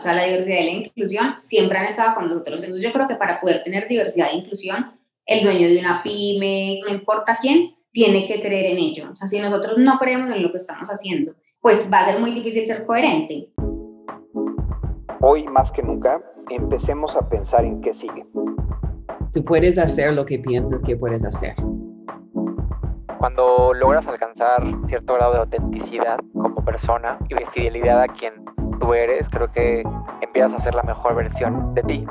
O sea, la diversidad y la inclusión siempre han estado con nosotros. Entonces yo creo que para poder tener diversidad e inclusión, el dueño de una pyme, no importa quién, tiene que creer en ello. O sea, si nosotros no creemos en lo que estamos haciendo, pues va a ser muy difícil ser coherente. Hoy más que nunca, empecemos a pensar en qué sigue. Tú puedes hacer lo que piensas que puedes hacer. Cuando logras alcanzar cierto grado de autenticidad como persona y de fidelidad a quien tú eres, creo que empiezas a ser la mejor versión de ti.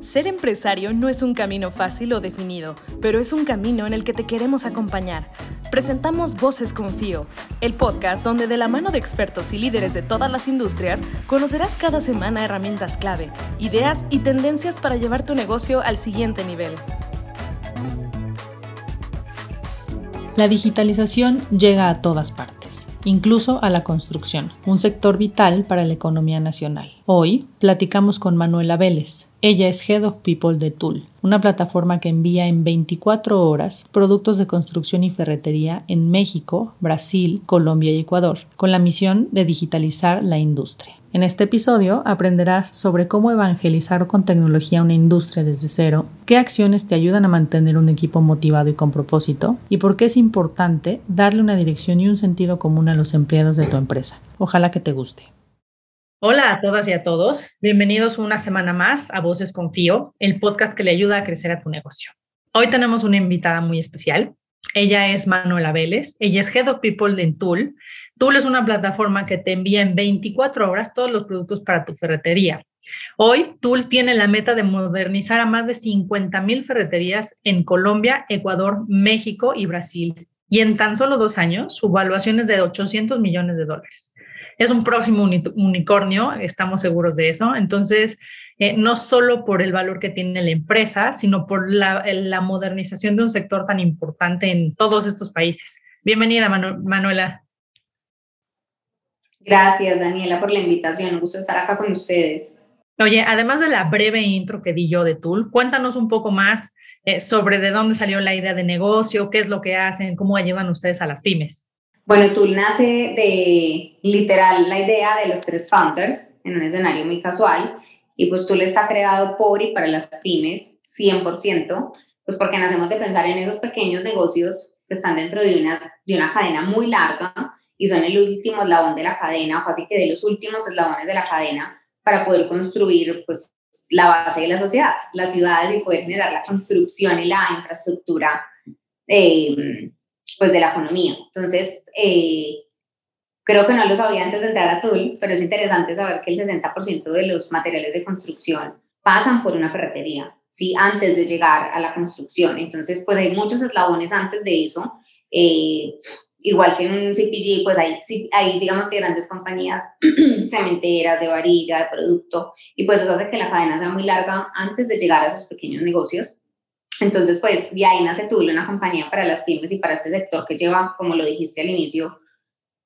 Ser empresario no es un camino fácil o definido, pero es un camino en el que te queremos acompañar. Presentamos Voces Confío, el podcast donde de la mano de expertos y líderes de todas las industrias conocerás cada semana herramientas clave, ideas y tendencias para llevar tu negocio al siguiente nivel. La digitalización llega a todas partes, incluso a la construcción, un sector vital para la economía nacional. Hoy platicamos con Manuela Vélez. Ella es Head of People de Tool, una plataforma que envía en 24 horas productos de construcción y ferretería en México, Brasil, Colombia y Ecuador, con la misión de digitalizar la industria. En este episodio aprenderás sobre cómo evangelizar con tecnología una industria desde cero, qué acciones te ayudan a mantener un equipo motivado y con propósito, y por qué es importante darle una dirección y un sentido común a los empleados de tu empresa. Ojalá que te guste. Hola a todas y a todos. Bienvenidos una semana más a Voces Confío, el podcast que le ayuda a crecer a tu negocio. Hoy tenemos una invitada muy especial. Ella es Manuela Vélez. Ella es Head of People en Tool, Tool es una plataforma que te envía en 24 horas todos los productos para tu ferretería. Hoy, Tool tiene la meta de modernizar a más de 50 mil ferreterías en Colombia, Ecuador, México y Brasil. Y en tan solo dos años, su evaluación es de 800 millones de dólares. Es un próximo unicornio, estamos seguros de eso. Entonces, eh, no solo por el valor que tiene la empresa, sino por la, modernización de un sector tan importante en todos estos países. Bienvenida, Manuela. Gracias, Daniela, por la invitación. Un gusto estar acá con ustedes. Oye, además de la breve intro que di yo de Tool, cuéntanos un poco más eh, sobre de dónde salió la idea de negocio, qué es lo que hacen, cómo ayudan ustedes a las pymes. Bueno, Tool nace de literal la idea de los tres founders en un escenario muy casual y pues Tool está creado por y para las pymes 100%, pues porque nacemos de pensar en esos pequeños negocios que están dentro de una, de una cadena muy larga y son el último eslabón de la cadena, o casi que de los últimos eslabones de la cadena, para poder construir pues, la base de la sociedad, las ciudades y poder generar la construcción y la infraestructura eh, pues, de la economía. Entonces, eh, creo que no lo sabía antes de entrar a Tool, pero es interesante saber que el 60% de los materiales de construcción pasan por una ferretería, ¿sí? Antes de llegar a la construcción. Entonces, pues hay muchos eslabones antes de eso. Eh, igual que en un CPG, pues hay, hay digamos que grandes compañías cementeras, de varilla, de producto, y pues eso hace que la cadena sea muy larga antes de llegar a esos pequeños negocios. Entonces, pues de ahí nace Tule, una compañía para las pymes y para este sector que lleva, como lo dijiste al inicio,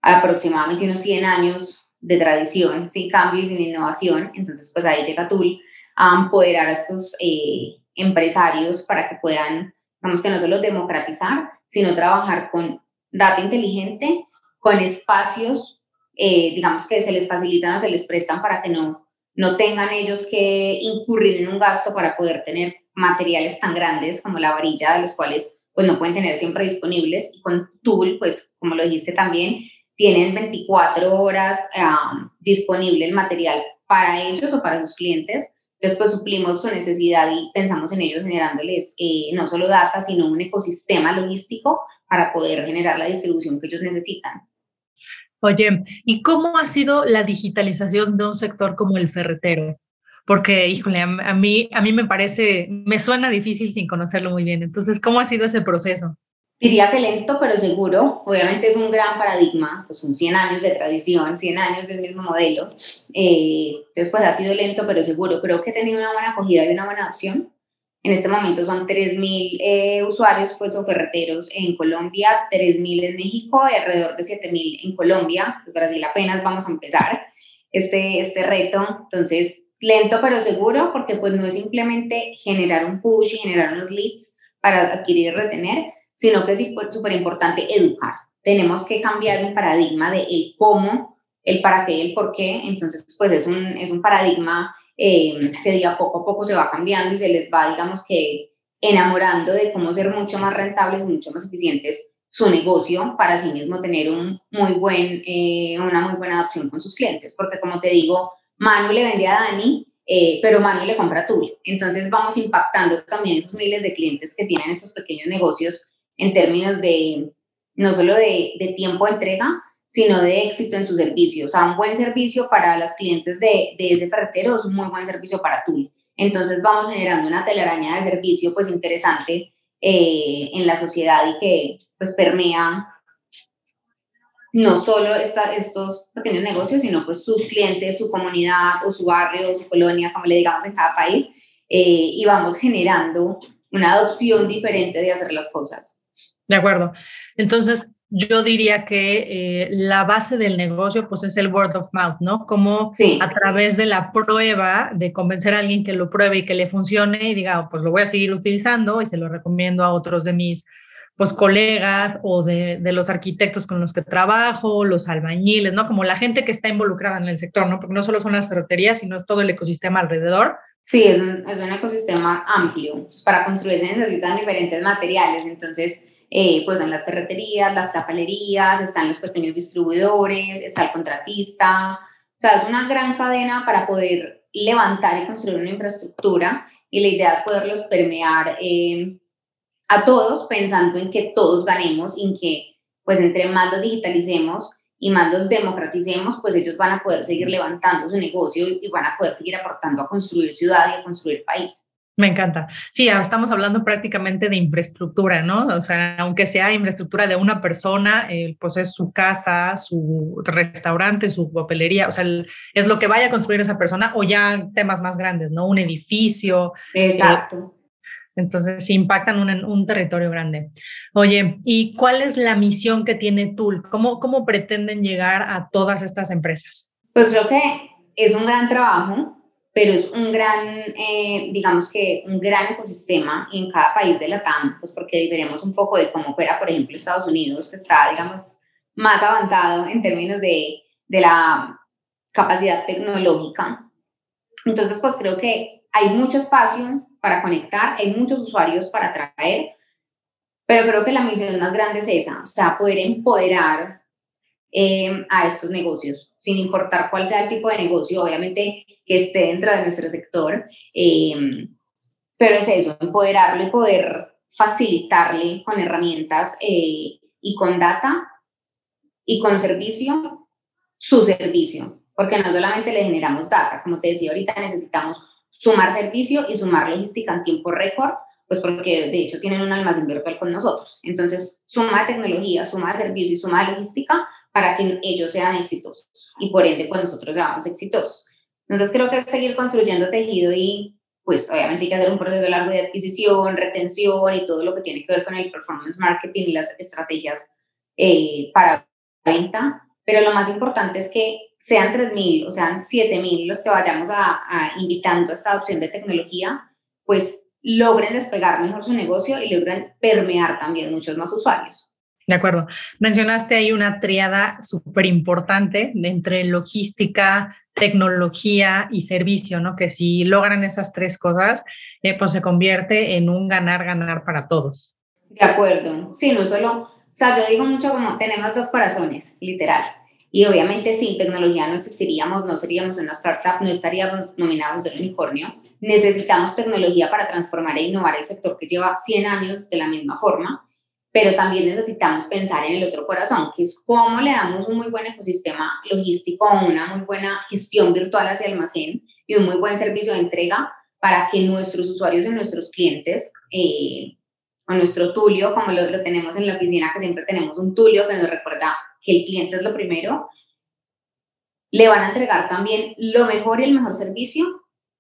aproximadamente unos 100 años de tradición, sin cambio y sin innovación. Entonces, pues ahí llega Tool a empoderar a estos eh, empresarios para que puedan, digamos que no solo democratizar, sino trabajar con data inteligente con espacios, eh, digamos que se les facilitan o se les prestan para que no, no tengan ellos que incurrir en un gasto para poder tener materiales tan grandes como la varilla, de los cuales pues no pueden tener siempre disponibles. Y con Tool, pues como lo dijiste también, tienen 24 horas disponible el material para ellos o para sus clientes. Entonces, pues suplimos su necesidad y pensamos en ellos generándoles eh, no solo data, sino un ecosistema logístico para poder generar la distribución que ellos necesitan. Oye, ¿y cómo ha sido la digitalización de un sector como el ferretero? Porque, híjole, a, mí, a mí me parece, me suena difícil sin conocerlo muy bien. Entonces, ¿cómo ha sido ese proceso? Diría que lento, pero seguro. Obviamente es un gran paradigma, pues son 100 años de tradición, 100 años del mismo modelo. Eh, entonces, pues ha sido lento, pero seguro. Creo que ha tenido una buena acogida y una buena adopción. En este momento son 3.000 eh, usuarios pues, o ferreteros en Colombia, 3.000 en México y alrededor de 7.000 en Colombia. Pues Brasil apenas vamos a empezar este, este reto. Entonces, lento pero seguro porque pues no es simplemente generar un push y generar unos leads para adquirir y retener, sino que es súper importante educar. Tenemos que cambiar un paradigma de el cómo el para qué el por qué. Entonces, pues es un, es un paradigma eh, que día poco a poco se va cambiando y se les va, digamos que, enamorando de cómo ser mucho más rentables y mucho más eficientes su negocio para sí mismo tener un muy buen, eh, una muy buena adopción con sus clientes. Porque como te digo, Manu le vende a Dani, eh, pero Manu le compra a Tul. Entonces vamos impactando también esos miles de clientes que tienen esos pequeños negocios en términos de no solo de, de tiempo de entrega, sino de éxito en su servicio. O sea, un buen servicio para las clientes de, de ese ferretero es un muy buen servicio para Tul. Entonces vamos generando una telaraña de servicio pues interesante eh, en la sociedad y que pues permea no solo esta, estos pequeños negocios, sino pues sus clientes, su comunidad o su barrio o su colonia, como le digamos en cada país, eh, y vamos generando una adopción diferente de hacer las cosas. De acuerdo. Entonces, yo diría que eh, la base del negocio pues es el word of mouth, ¿no? Como a través de la prueba, de convencer a alguien que lo pruebe y que le funcione y diga, oh, pues lo voy a seguir utilizando y se lo recomiendo a otros de mis pues colegas o de, de, los arquitectos con los que trabajo, los albañiles, ¿no? Como la gente que está involucrada en el sector, ¿no? Porque no solo son las ferreterías, sino todo el ecosistema alrededor. Sí, es un, es un ecosistema amplio. Pues, para construir se necesitan diferentes materiales, entonces eh, pues son las ferreterías, las tapalerías, están los pequeños distribuidores, está el contratista, o sea, es una gran cadena para poder levantar y construir una infraestructura y la idea es poderlos permear eh, a todos pensando en que todos ganemos y en que pues entre más los digitalicemos y más los democraticemos, pues ellos van a poder seguir levantando su negocio y van a poder seguir aportando a construir ciudad y a construir país. Me encanta. Sí, estamos hablando prácticamente de infraestructura, ¿no? O sea, aunque sea infraestructura de una persona, eh, pues es su casa, su restaurante, su papelería, o sea, es lo que vaya a construir esa persona o ya temas más grandes, ¿no? Un edificio. Eh, Exacto. entonces, impactan un, un territorio grande. Oye, ¿y cuál es la misión que tiene Tool? ¿Cómo, ¿Cómo pretenden llegar a todas estas empresas? Pues creo que es un gran trabajo pero es un gran, eh, digamos que un gran ecosistema en cada país de la TAM, pues porque diferimos un poco de cómo fuera, por ejemplo, Estados Unidos, que está, digamos, más avanzado en términos de, de la capacidad tecnológica. Entonces, pues creo que hay mucho espacio para conectar, hay muchos usuarios para atraer, pero creo que la misión más grande es esa, o sea, poder empoderar eh, a estos negocios, sin importar cuál sea el tipo de negocio, obviamente que esté dentro de nuestro sector, eh, pero es eso, empoderarlo y poder facilitarle con herramientas eh, y con data y con servicio su servicio, porque no solamente le generamos data, como te decía ahorita, necesitamos sumar servicio y sumar logística en tiempo récord, pues porque de hecho tienen un almacén virtual con nosotros. Entonces, suma de tecnología, suma de servicio y suma de logística para que ellos sean exitosos y por ende pues nosotros seamos exitosos. Entonces creo que es seguir construyendo tejido y pues obviamente hay que hacer un proceso largo de adquisición, retención y todo lo que tiene que ver con el performance marketing y las estrategias eh, para venta. Pero lo más importante es que sean 3.000 o sean 7.000 los que vayamos a, a invitando a esta adopción de tecnología, pues logren despegar mejor su negocio y logren permear también muchos más usuarios. De acuerdo. Mencionaste ahí una triada súper importante entre logística, tecnología y servicio, ¿no? Que si logran esas tres cosas, eh, pues se convierte en un ganar-ganar para todos. De acuerdo. Sí, no solo, o sea, yo digo mucho como tenemos dos corazones, literal. Y obviamente sin tecnología no existiríamos, no seríamos una startup, no estaríamos nominados del unicornio. Necesitamos tecnología para transformar e innovar el sector que lleva 100 años de la misma forma pero también necesitamos pensar en el otro corazón, que es cómo le damos un muy buen ecosistema logístico, una muy buena gestión virtual hacia almacén y un muy buen servicio de entrega para que nuestros usuarios y nuestros clientes, eh, o nuestro tulio, como lo, lo tenemos en la oficina, que siempre tenemos un tulio que nos recuerda que el cliente es lo primero, le van a entregar también lo mejor y el mejor servicio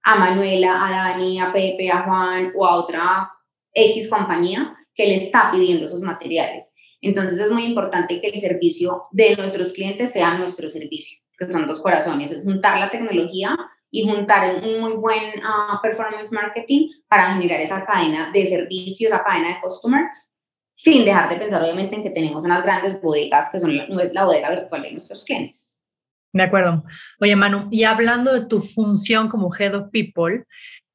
a Manuela, a Dani, a Pepe, a Juan o a otra X compañía que le está pidiendo esos materiales. Entonces es muy importante que el servicio de nuestros clientes sea nuestro servicio, que son dos corazones, es juntar la tecnología y juntar un muy buen ah, performance marketing para generar esa cadena de servicios, esa cadena de customer, sin dejar de pensar obviamente en que tenemos unas grandes bodegas que son la, la bodega virtual de nuestros clientes. De acuerdo. Oye, Manu, y hablando de tu función como Head of People,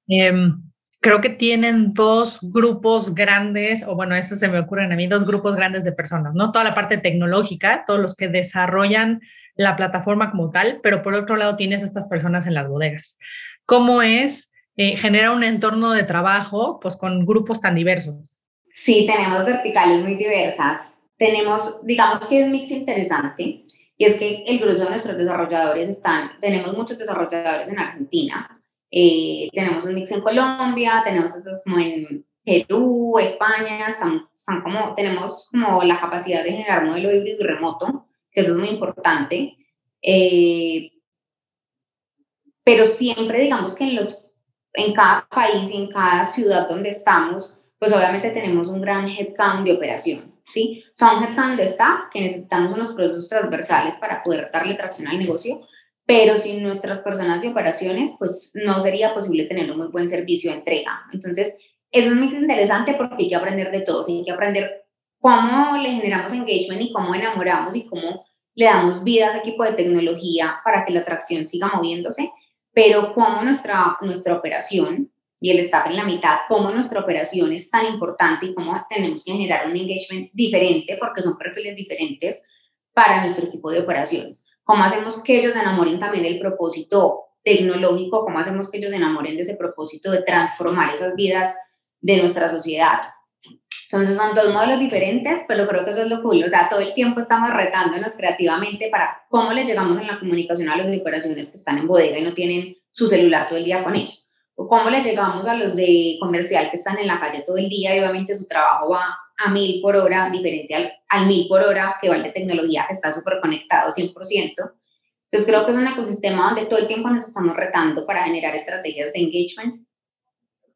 em, creo que tienen dos grupos grandes, o bueno, eso se me ocurren a mí, dos grupos grandes de personas, ¿no? Toda la parte tecnológica, todos los que desarrollan la plataforma como tal, pero por otro lado tienes estas personas en las bodegas. ¿Cómo es eh, generar un entorno de trabajo pues con grupos tan diversos? Sí, tenemos verticales muy diversas. Tenemos, digamos que es un mix interesante, y es que el grueso de nuestros desarrolladores están, tenemos muchos desarrolladores en Argentina, eh, tenemos un mix en Colombia, tenemos otros como en Perú, España, están, como, tenemos como la capacidad de generar modelo híbrido y remoto, que eso es muy importante. Eh, pero siempre digamos que en, los, en cada país y en cada ciudad donde estamos, pues obviamente tenemos un gran headcount de operación. ¿sí? Son headcount de staff que necesitamos unos procesos transversales para poder darle tracción al negocio, pero sin nuestras personas de operaciones, pues no sería posible tener un muy buen servicio de entrega. Entonces, es un mix interesante porque hay que aprender de todos, hay que aprender cómo le generamos engagement y cómo enamoramos y cómo le damos vida a ese equipo de tecnología para que la atracción siga moviéndose, pero cómo nuestra, nuestra operación y el staff en la mitad, cómo nuestra operación es tan importante y cómo tenemos que generar un engagement diferente porque son perfiles diferentes para nuestro equipo de operaciones. ¿Cómo hacemos que ellos se enamoren también del propósito tecnológico? ¿Cómo hacemos que ellos se enamoren de ese propósito de transformar esas vidas de nuestra sociedad? Entonces son dos modelos diferentes, pero creo que eso es lo cool. O sea, todo el tiempo estamos retándonos creativamente para cómo le llegamos en la comunicación a los operaciones que están en bodega y no tienen su celular todo el día con ellos cómo le llegamos a los de comercial que están en la calle todo el día y obviamente su trabajo va a mil por hora, diferente al, al mil por hora que va el de tecnología que está súper conectado 100%. Entonces creo que es un ecosistema donde todo el tiempo nos estamos retando para generar estrategias de engagement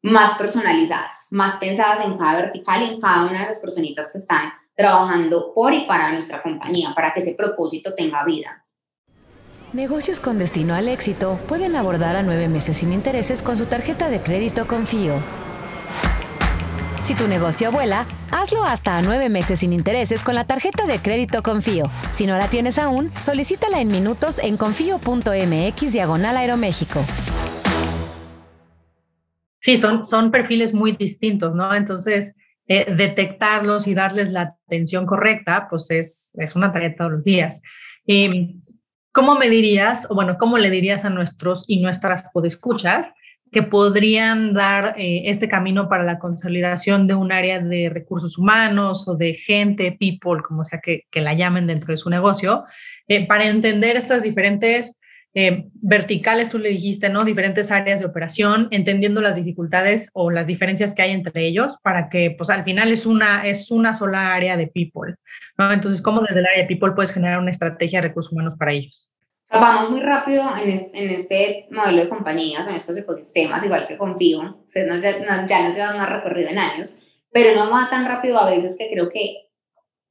más personalizadas, más pensadas en cada vertical y en cada una de las personitas que están trabajando por y para nuestra compañía, para que ese propósito tenga vida. Negocios con destino al éxito pueden abordar a nueve meses sin intereses con su tarjeta de crédito Confío. Si tu negocio vuela, hazlo hasta nueve meses sin intereses con la tarjeta de crédito Confío. Si no la tienes aún, solicítala en minutos en confío.mx diagonal Aeroméxico. Sí, son, son perfiles muy distintos, ¿no? Entonces, eh, detectarlos y darles la atención correcta, pues es, es una tarea todos los días. Eh, ¿Cómo me dirías, o bueno, cómo le dirías a nuestros y nuestras podescuchas que podrían dar eh, este camino para la consolidación de un área de recursos humanos o de gente, people, como sea que, la llamen dentro de su negocio, eh, para entender estas diferentes eh, verticales, tú le dijiste, ¿no? Diferentes áreas de operación, entendiendo las dificultades o las diferencias que hay entre ellos para que, pues al final es una, es una sola área de people, ¿no? Entonces, ¿cómo desde el área de people puedes generar una estrategia de recursos humanos para ellos? Vamos muy rápido en, en, este modelo de compañías, en estos ecosistemas, igual que Confío, o sea, ya nos llevan más recorrido en años, pero no va tan rápido a veces que creo que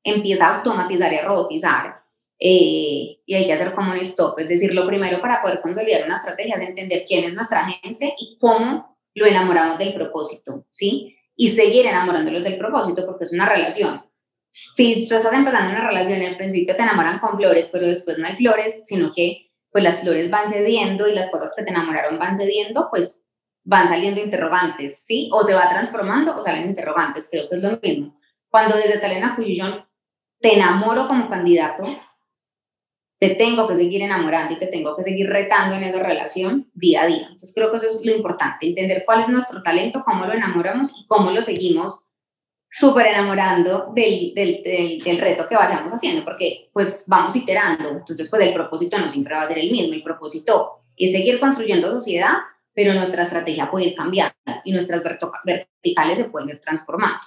empieza a automatizar y a robotizar. Eh, y hay que hacer como un stop, es decir, lo primero para poder consolidar una estrategia es entender quién es nuestra gente y cómo lo enamoramos del propósito, ¿sí? Y seguir enamorándolos del propósito porque es una relación si tú estás empezando una relación al principio te enamoran con flores, pero después no hay flores, sino que pues las flores van cediendo y las cosas que te enamoraron van cediendo, pues van saliendo interrogantes, ¿sí? O se va transformando o salen interrogantes, creo que es lo mismo. Cuando desde Talent Acquisition te enamoro como candidato, te tengo que seguir enamorando y te tengo que seguir retando en esa relación día a día. Entonces creo que eso es lo importante, entender cuál es nuestro talento, cómo lo enamoramos y cómo lo seguimos súper enamorando del, del, del, reto que vayamos haciendo, porque pues vamos iterando, entonces pues el propósito no siempre va a ser el mismo, el propósito es seguir construyendo sociedad, pero nuestra estrategia puede ir cambiando y nuestras verticales se pueden ir transformando.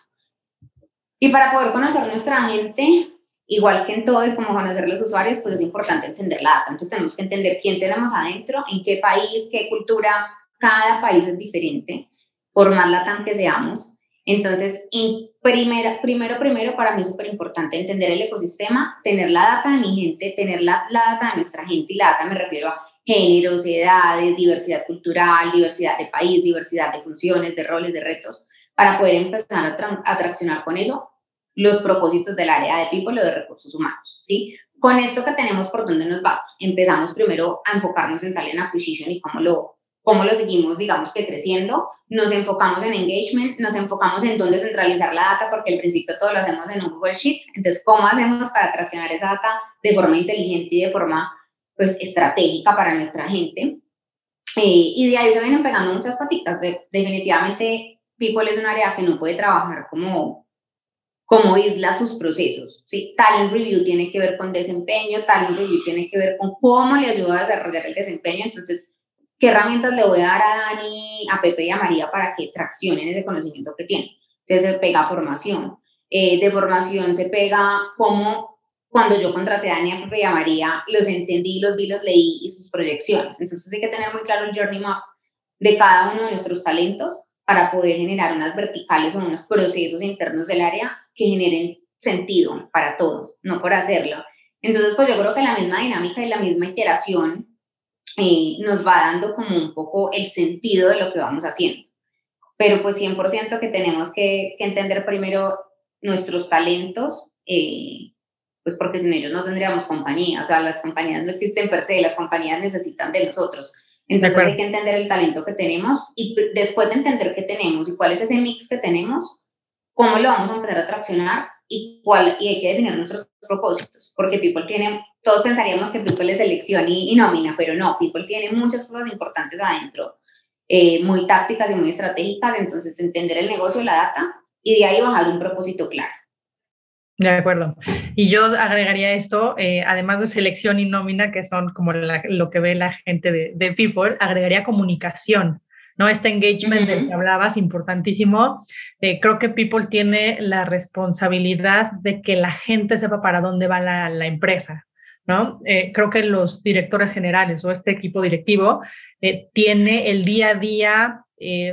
Y para poder conocer nuestra gente, igual que en todo y como conocer los usuarios, pues es importante entender la data. Entonces tenemos que entender quién tenemos adentro, en qué país, qué cultura, cada país es diferente, por más latam que seamos. Entonces, en primero, primero, para mí es súper importante entender el ecosistema, tener la data de mi gente, tener la, la, data de nuestra gente, y la data me refiero a géneros, edades, diversidad cultural, diversidad de país, diversidad de funciones, de roles, de retos, para poder empezar a, a traccionar con eso los propósitos del área de people o de recursos humanos, ¿sí? con esto que tenemos, ¿por dónde nos vamos? Empezamos primero a enfocarnos en talent acquisition y cómo lo, cómo lo seguimos, digamos que creciendo. Nos enfocamos en engagement, nos enfocamos en dónde centralizar la data, porque al principio todo lo hacemos en un Google Sheet. Entonces, ¿cómo hacemos para traccionar esa data de forma inteligente y de forma pues, estratégica para nuestra gente? Eh, y de ahí se vienen pegando muchas patitas. definitivamente, People es un área que no puede trabajar como, como isla sus procesos. ¿sí? Talent Review tiene que ver con desempeño, Talent Review tiene que ver con cómo le ayuda a desarrollar el desempeño. Entonces, ¿qué herramientas le voy a dar a Dani, a Pepe y a María para que traccionen ese conocimiento que tienen? Entonces, se pega formación. Eh, de formación se pega cómo cuando yo contraté a Dani, a Pepe y a María, los entendí, los vi, los leí y sus proyecciones. Entonces hay que tener muy claro el journey map de cada uno de nuestros talentos para poder generar unas verticales o unos procesos internos del área que generen sentido para todos, no por hacerlo. Entonces, pues yo creo que la misma dinámica y la misma iteración eh, nos va dando como un poco el sentido de lo que vamos haciendo. Pero pues 100% que tenemos que, que, entender primero nuestros talentos, eh, pues porque sin ellos no tendríamos compañía, o sea, las compañías no existen per se, las compañías necesitan de nosotros. Entonces hay que entender el talento que tenemos y después de entender qué tenemos y cuál es ese mix que tenemos, cómo lo vamos a empezar a traccionar y, cuál, y hay que definir nuestros propósitos, porque People tiene, todos pensaríamos que People es selección y, y nómina, pero no, People tiene muchas cosas importantes adentro, eh, muy tácticas y muy estratégicas, entonces entender el negocio, la data y de ahí bajar un propósito claro. De acuerdo. Y yo agregaría esto, eh, además de selección y nómina, que son como lo que ve la gente de, People, agregaría comunicación, ¿no? Este engagement del que hablabas, importantísimo. Eh, creo que People tiene la responsabilidad de que la gente sepa para dónde va la, empresa, ¿no? Eh, creo que los directores generales o este equipo directivo tiene el día a día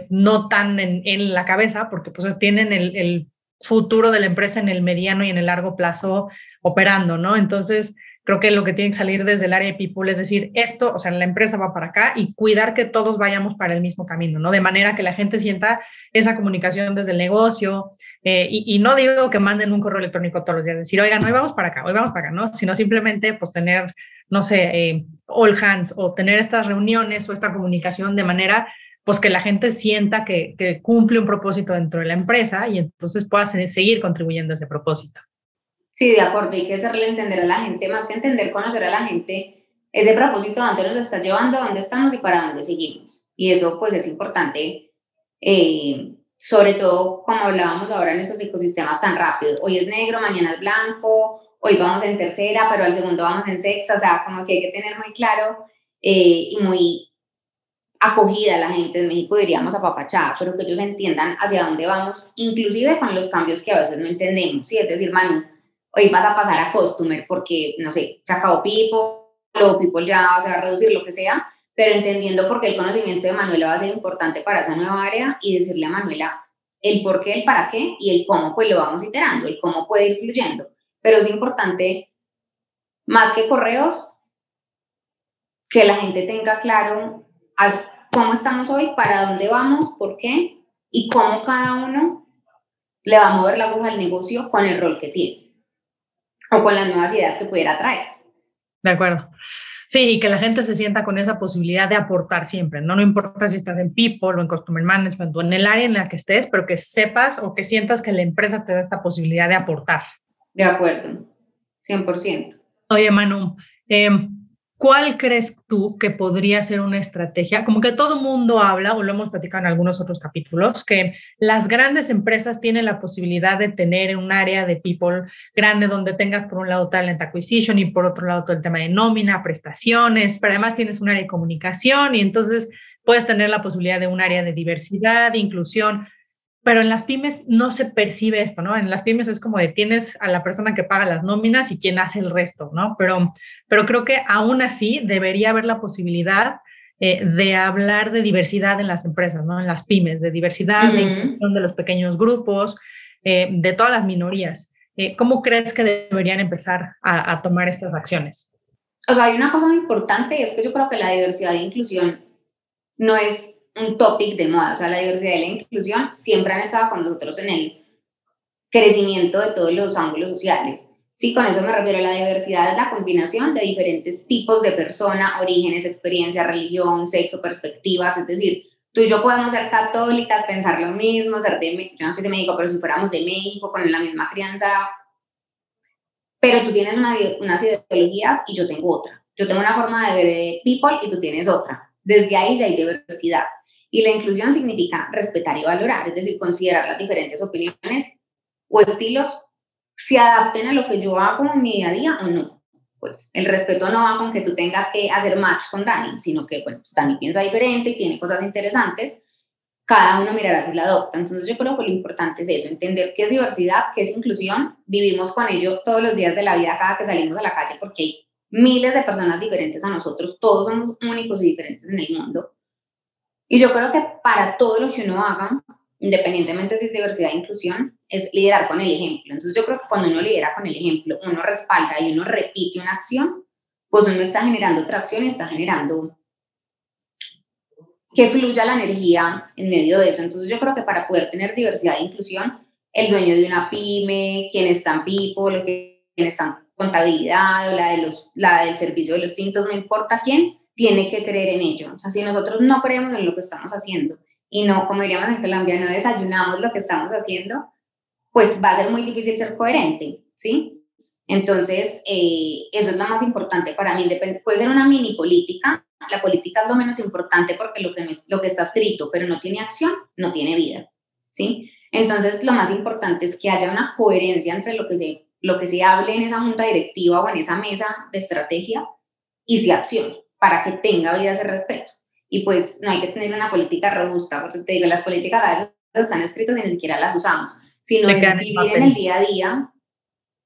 no tan en, la cabeza, porque pues tienen el futuro de la empresa en el mediano y en el largo plazo operando, ¿no? Entonces, creo que lo que tiene que salir desde el área de people es decir, esto, o sea, la empresa va para acá y cuidar que todos vayamos para el mismo camino, ¿no? De manera que la gente sienta esa comunicación desde el negocio. Eh, y, no digo que manden un correo electrónico todos los días, decir, oigan, hoy vamos para acá, hoy vamos para acá, ¿no? Sino simplemente, pues, tener, no sé, eh, all hands o tener estas reuniones o esta comunicación de manera pues que la gente sienta que, cumple un propósito dentro de la empresa y entonces pueda seguir contribuyendo a ese propósito. Sí, de acuerdo, hay que hacerle entender a la gente, más que entender, conocer a la gente, ese propósito, dónde nos está llevando, dónde estamos y para dónde seguimos. Y eso pues es importante, eh, sobre todo como hablábamos ahora en esos ecosistemas tan rápidos. Hoy es negro, mañana es blanco, hoy vamos en tercera, pero al segundo vamos en sexta, o sea, como que hay que tener muy claro eh, y muy acogida a la gente de México, diríamos apapachada, pero que ellos entiendan hacia dónde vamos, inclusive con los cambios que a veces no entendemos, ¿sí? Es decir, Manu, hoy vas a pasar a Customer porque, no sé, se acabó People, o People ya se va a reducir, lo que sea, pero entendiendo por qué el conocimiento de Manuela va a ser importante para esa nueva área y decirle a Manuela el por qué, el para qué y el cómo, pues lo vamos iterando, el cómo puede ir fluyendo. Pero es importante, más que correos, que la gente tenga claro cómo estamos hoy, para dónde vamos, por qué y cómo cada uno le va a mover la aguja al negocio con el rol que tiene o con las nuevas ideas que pudiera traer. De acuerdo. Sí, y que la gente se sienta con esa posibilidad de aportar siempre, ¿no? No importa si estás en People o en Customer Management o en el área en la que estés, pero que sepas o que sientas que la empresa te da esta posibilidad de aportar. De acuerdo, 100%. Oye, Manu, eh, ¿Cuál crees tú que podría ser una estrategia? Como que todo mundo habla, o lo hemos platicado en algunos otros capítulos, que las grandes empresas tienen la posibilidad de tener un área de people grande donde tengas por un lado talent acquisition y por otro lado todo el tema de nómina, prestaciones, pero además tienes un área de comunicación y entonces puedes tener la posibilidad de un área de diversidad, inclusión pero en las pymes no se percibe esto, ¿no? En las pymes es como de tienes a la persona que paga las nóminas y quien hace el resto, ¿no? Pero, pero creo que aún así debería haber la posibilidad eh, de hablar de diversidad en las empresas, ¿no? En las pymes, de diversidad, de de los pequeños grupos, eh, de todas las minorías. Eh, ¿Cómo crees que deberían empezar a, a tomar estas acciones? O sea, hay una cosa importante y es que yo creo que la diversidad e inclusión no es un topic de moda, o sea, la diversidad y la inclusión siempre han estado con nosotros en el crecimiento de todos los ángulos sociales. Sí, con eso me refiero. La diversidad es la combinación de diferentes tipos de persona, orígenes, experiencia, religión, sexo, perspectivas. Es decir, tú y yo podemos ser católicas, pensar lo mismo, ser de, yo no soy de México, pero si fuéramos de México, con la misma crianza, pero tú tienes una, unas ideologías y yo tengo otra. Yo tengo una forma de ver people y tú tienes otra. Desde ahí ya hay diversidad. Y la inclusión significa respetar y valorar, es decir, considerar las diferentes opiniones o estilos se adapten a lo que yo hago en mi día a día o no. Pues el respeto no va con que tú tengas que hacer match con Dani, sino que, bueno, Dani piensa diferente y tiene cosas interesantes, cada uno mirará si la adopta. Entonces yo creo que lo importante es eso, entender qué es diversidad, qué es inclusión, vivimos con ello todos los días de la vida cada que salimos a la calle porque hay miles de personas diferentes a nosotros, todos somos únicos y diferentes en el mundo. Y yo creo que para todo lo que uno haga, independientemente si es diversidad e inclusión, es liderar con el ejemplo. Entonces yo creo que cuando uno lidera con el ejemplo, uno respalda y uno repite una acción, pues uno está generando otra acción y está generando que fluya la energía en medio de eso. Entonces yo creo que para poder tener diversidad e inclusión, el dueño de una pyme, quien está en People, quien está en contabilidad o la, de los, la del servicio de los tintos, no importa quién, tiene que creer en ello. O sea, si nosotros no creemos en lo que estamos haciendo y no, como diríamos en Colombia, no desayunamos lo que estamos haciendo, pues va a ser muy difícil ser coherente, ¿sí? Entonces, eh, eso es lo más importante para mí. Puede ser una mini política, la política es lo menos importante porque lo que, lo que está escrito, pero no tiene acción, no tiene vida, ¿sí? Entonces, lo más importante es que haya una coherencia entre lo que se, lo que se hable en esa junta directiva o en esa mesa de estrategia y se accione para que tenga vida ese respeto. Y pues no hay que tener una política robusta, porque te digo, las políticas a veces están escritas y ni siquiera las usamos, sino es vivir en el día a día,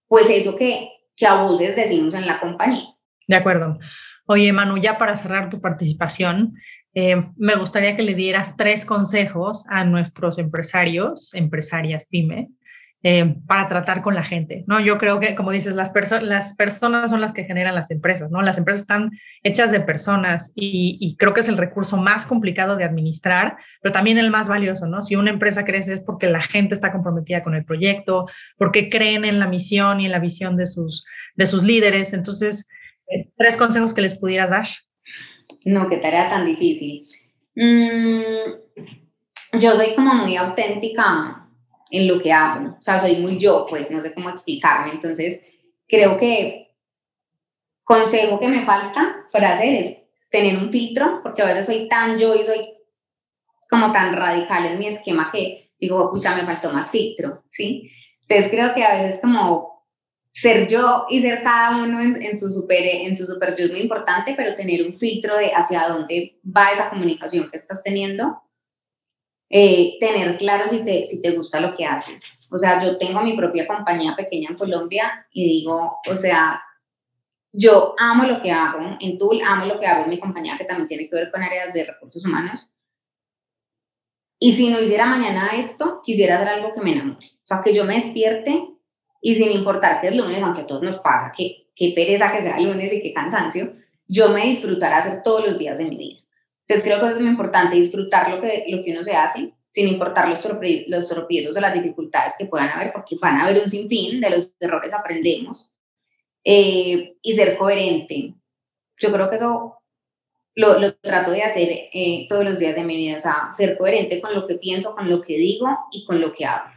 pues eso que, que a voces decimos en la compañía. De acuerdo. Oye, Manu, ya para cerrar tu participación, eh, me gustaría que le dieras tres consejos a nuestros empresarios, empresarias pyme, eh, para tratar con la gente, ¿no? Yo creo que, como dices, las, las personas son las que generan las empresas, ¿no? Las empresas están hechas de personas y, creo que es el recurso más complicado de administrar, pero también el más valioso, ¿no? Si una empresa crece es porque la gente está comprometida con el proyecto, porque creen en la misión y en la visión de sus, de sus líderes. Entonces, eh, tres consejos que les pudieras dar. No, qué tarea tan difícil. Mm, yo soy como muy auténtica en lo que hago. O sea, soy muy yo, pues no sé cómo explicarme. Entonces, creo que consejo que me falta para hacer es tener un filtro, porque a veces soy tan yo y soy como tan radical en mi esquema que digo, pucha, me faltó más filtro, ¿sí? Entonces creo que a veces como ser yo y ser cada uno en, su super en su super es muy importante, pero tener un filtro de hacia dónde va esa comunicación que estás teniendo eh, tener claro si te, si te gusta lo que haces. O sea, yo tengo mi propia compañía pequeña en Colombia y digo, o sea, yo amo lo que hago en Tool, amo lo que hago en mi compañía que también tiene que ver con áreas de recursos humanos. Y si no hiciera mañana esto, quisiera hacer algo que me enamore. O sea, que yo me despierte y sin importar que es lunes, aunque a todos nos pasa, que qué pereza que sea lunes y qué cansancio, yo me disfrutará hacer todos los días de mi vida. Entonces creo que eso es muy importante, disfrutar lo que, lo que uno se hace, sin importar los, los tropiezos o las dificultades que puedan haber, porque van a haber un sinfín, de los errores aprendemos, eh, y ser coherente. Yo creo que eso lo, lo trato de hacer eh, todos los días de mi vida, o sea, ser coherente con lo que pienso, con lo que digo y con lo que hablo.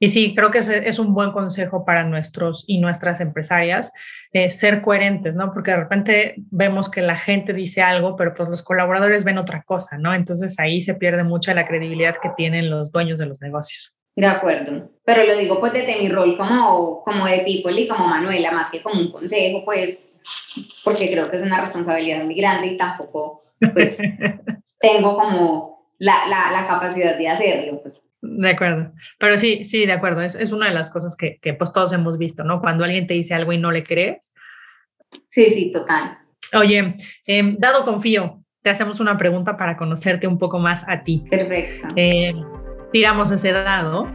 Y sí, creo que es, un buen consejo para nuestros y nuestras empresarias, eh, ser coherentes, ¿no? Porque de repente vemos que la gente dice algo, pero pues los colaboradores ven otra cosa, ¿no? Entonces ahí se pierde mucha la credibilidad que tienen los dueños de los negocios. De acuerdo, pero lo digo pues desde mi rol como, como de people y como Manuela, más que como un consejo, pues, porque creo que es una responsabilidad muy grande y tampoco, pues, tengo como la, la, la capacidad de hacerlo, pues. De acuerdo, pero sí, sí, de acuerdo, es, es una de las cosas que, que, pues todos hemos visto, ¿no? Cuando alguien te dice algo y no le crees. Sí, sí, total. Oye, eh, dado confío, te hacemos una pregunta para conocerte un poco más a ti. Perfecto. Eh, tiramos ese dado.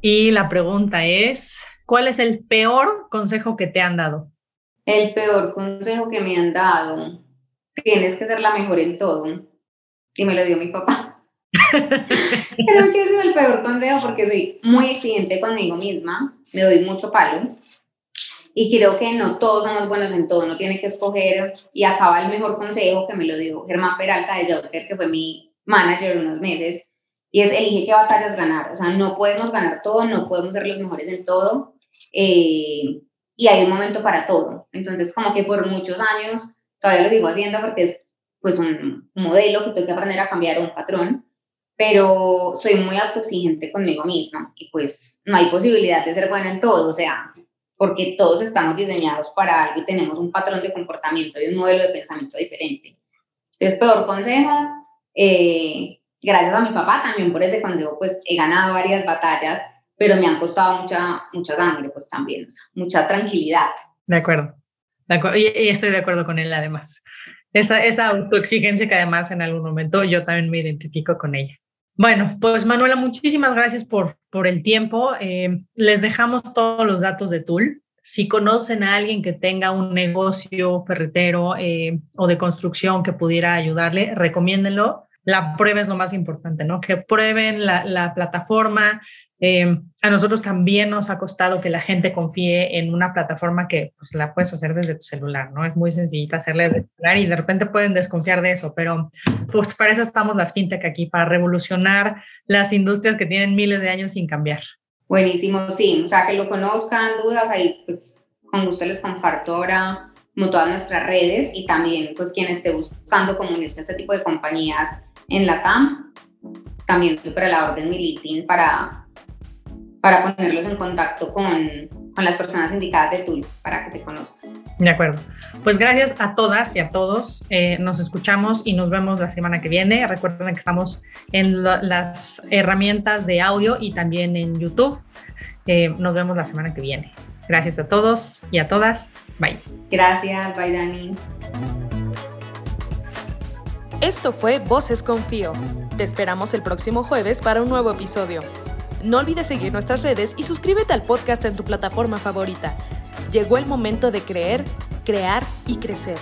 Y la pregunta es, ¿cuál es el peor consejo que te han dado? El peor consejo que me han dado, tienes que ser la mejor en todo y me lo dio mi papá. Creo que ese es el peor consejo porque soy muy exigente conmigo misma, me doy mucho palo y creo que no todos somos buenos en todo, no tiene que escoger y acaba el mejor consejo que me lo dio Germán Peralta de Joker, que fue mi manager unos meses, y es elige qué batallas ganar, o sea, no podemos ganar todo, no podemos ser los mejores en todo, eh, y hay un momento para todo, entonces como que por muchos años todavía lo sigo haciendo porque es pues un modelo que tengo que aprender a cambiar, un patrón, pero soy muy autoexigente conmigo misma y pues no hay posibilidad de ser buena en todo, o sea, porque todos estamos diseñados para algo y tenemos un patrón de comportamiento y un modelo de pensamiento diferente. Entonces, peor consejo, eh, gracias a mi papá también por ese consejo, pues he ganado varias batallas, pero me han costado mucha, mucha sangre, pues también, o mucha tranquilidad. De acuerdo, de acuerdo. Y, y, estoy de acuerdo con él además. Esa, esa autoexigencia que además en algún momento yo también me identifico con ella. Bueno, pues Manuela, muchísimas gracias por, por el tiempo. Eh, les dejamos todos los datos de Tool. Si conocen a alguien que tenga un negocio ferretero eh, o de construcción que pudiera ayudarle, recomiéndenlo. La prueba es lo más importante, ¿no? Que prueben la, la plataforma, eh, a nosotros también nos ha costado que la gente confíe en una plataforma que pues, la puedes hacer desde tu celular, ¿no? Es muy sencillita hacerle de celular y de repente pueden desconfiar de eso, pero pues para eso estamos las fintech aquí, para revolucionar las industrias que tienen miles de años sin cambiar. Buenísimo, sí, o sea, que lo conozcan, dudas, ahí pues con gusto les comparto ahora como todas nuestras redes y también pues quien esté buscando como unirse a este tipo de compañías en la TAM, también súper a la orden mi LinkedIn para para ponerlos en contacto con, con las personas indicadas de Tool para que se conozcan. De acuerdo. Pues gracias a todas y a todos. Eh, nos escuchamos y nos vemos la semana que viene. Recuerden que estamos en las herramientas de audio y también en YouTube. Eh, nos vemos la semana que viene. Gracias a todos y a todas. Bye. Gracias. Bye, Dani. Esto fue Voces Confío. Te esperamos el próximo jueves para un nuevo episodio. No olvides seguir nuestras redes y suscríbete al podcast en tu plataforma favorita. Llegó el momento de creer, crear y crecer.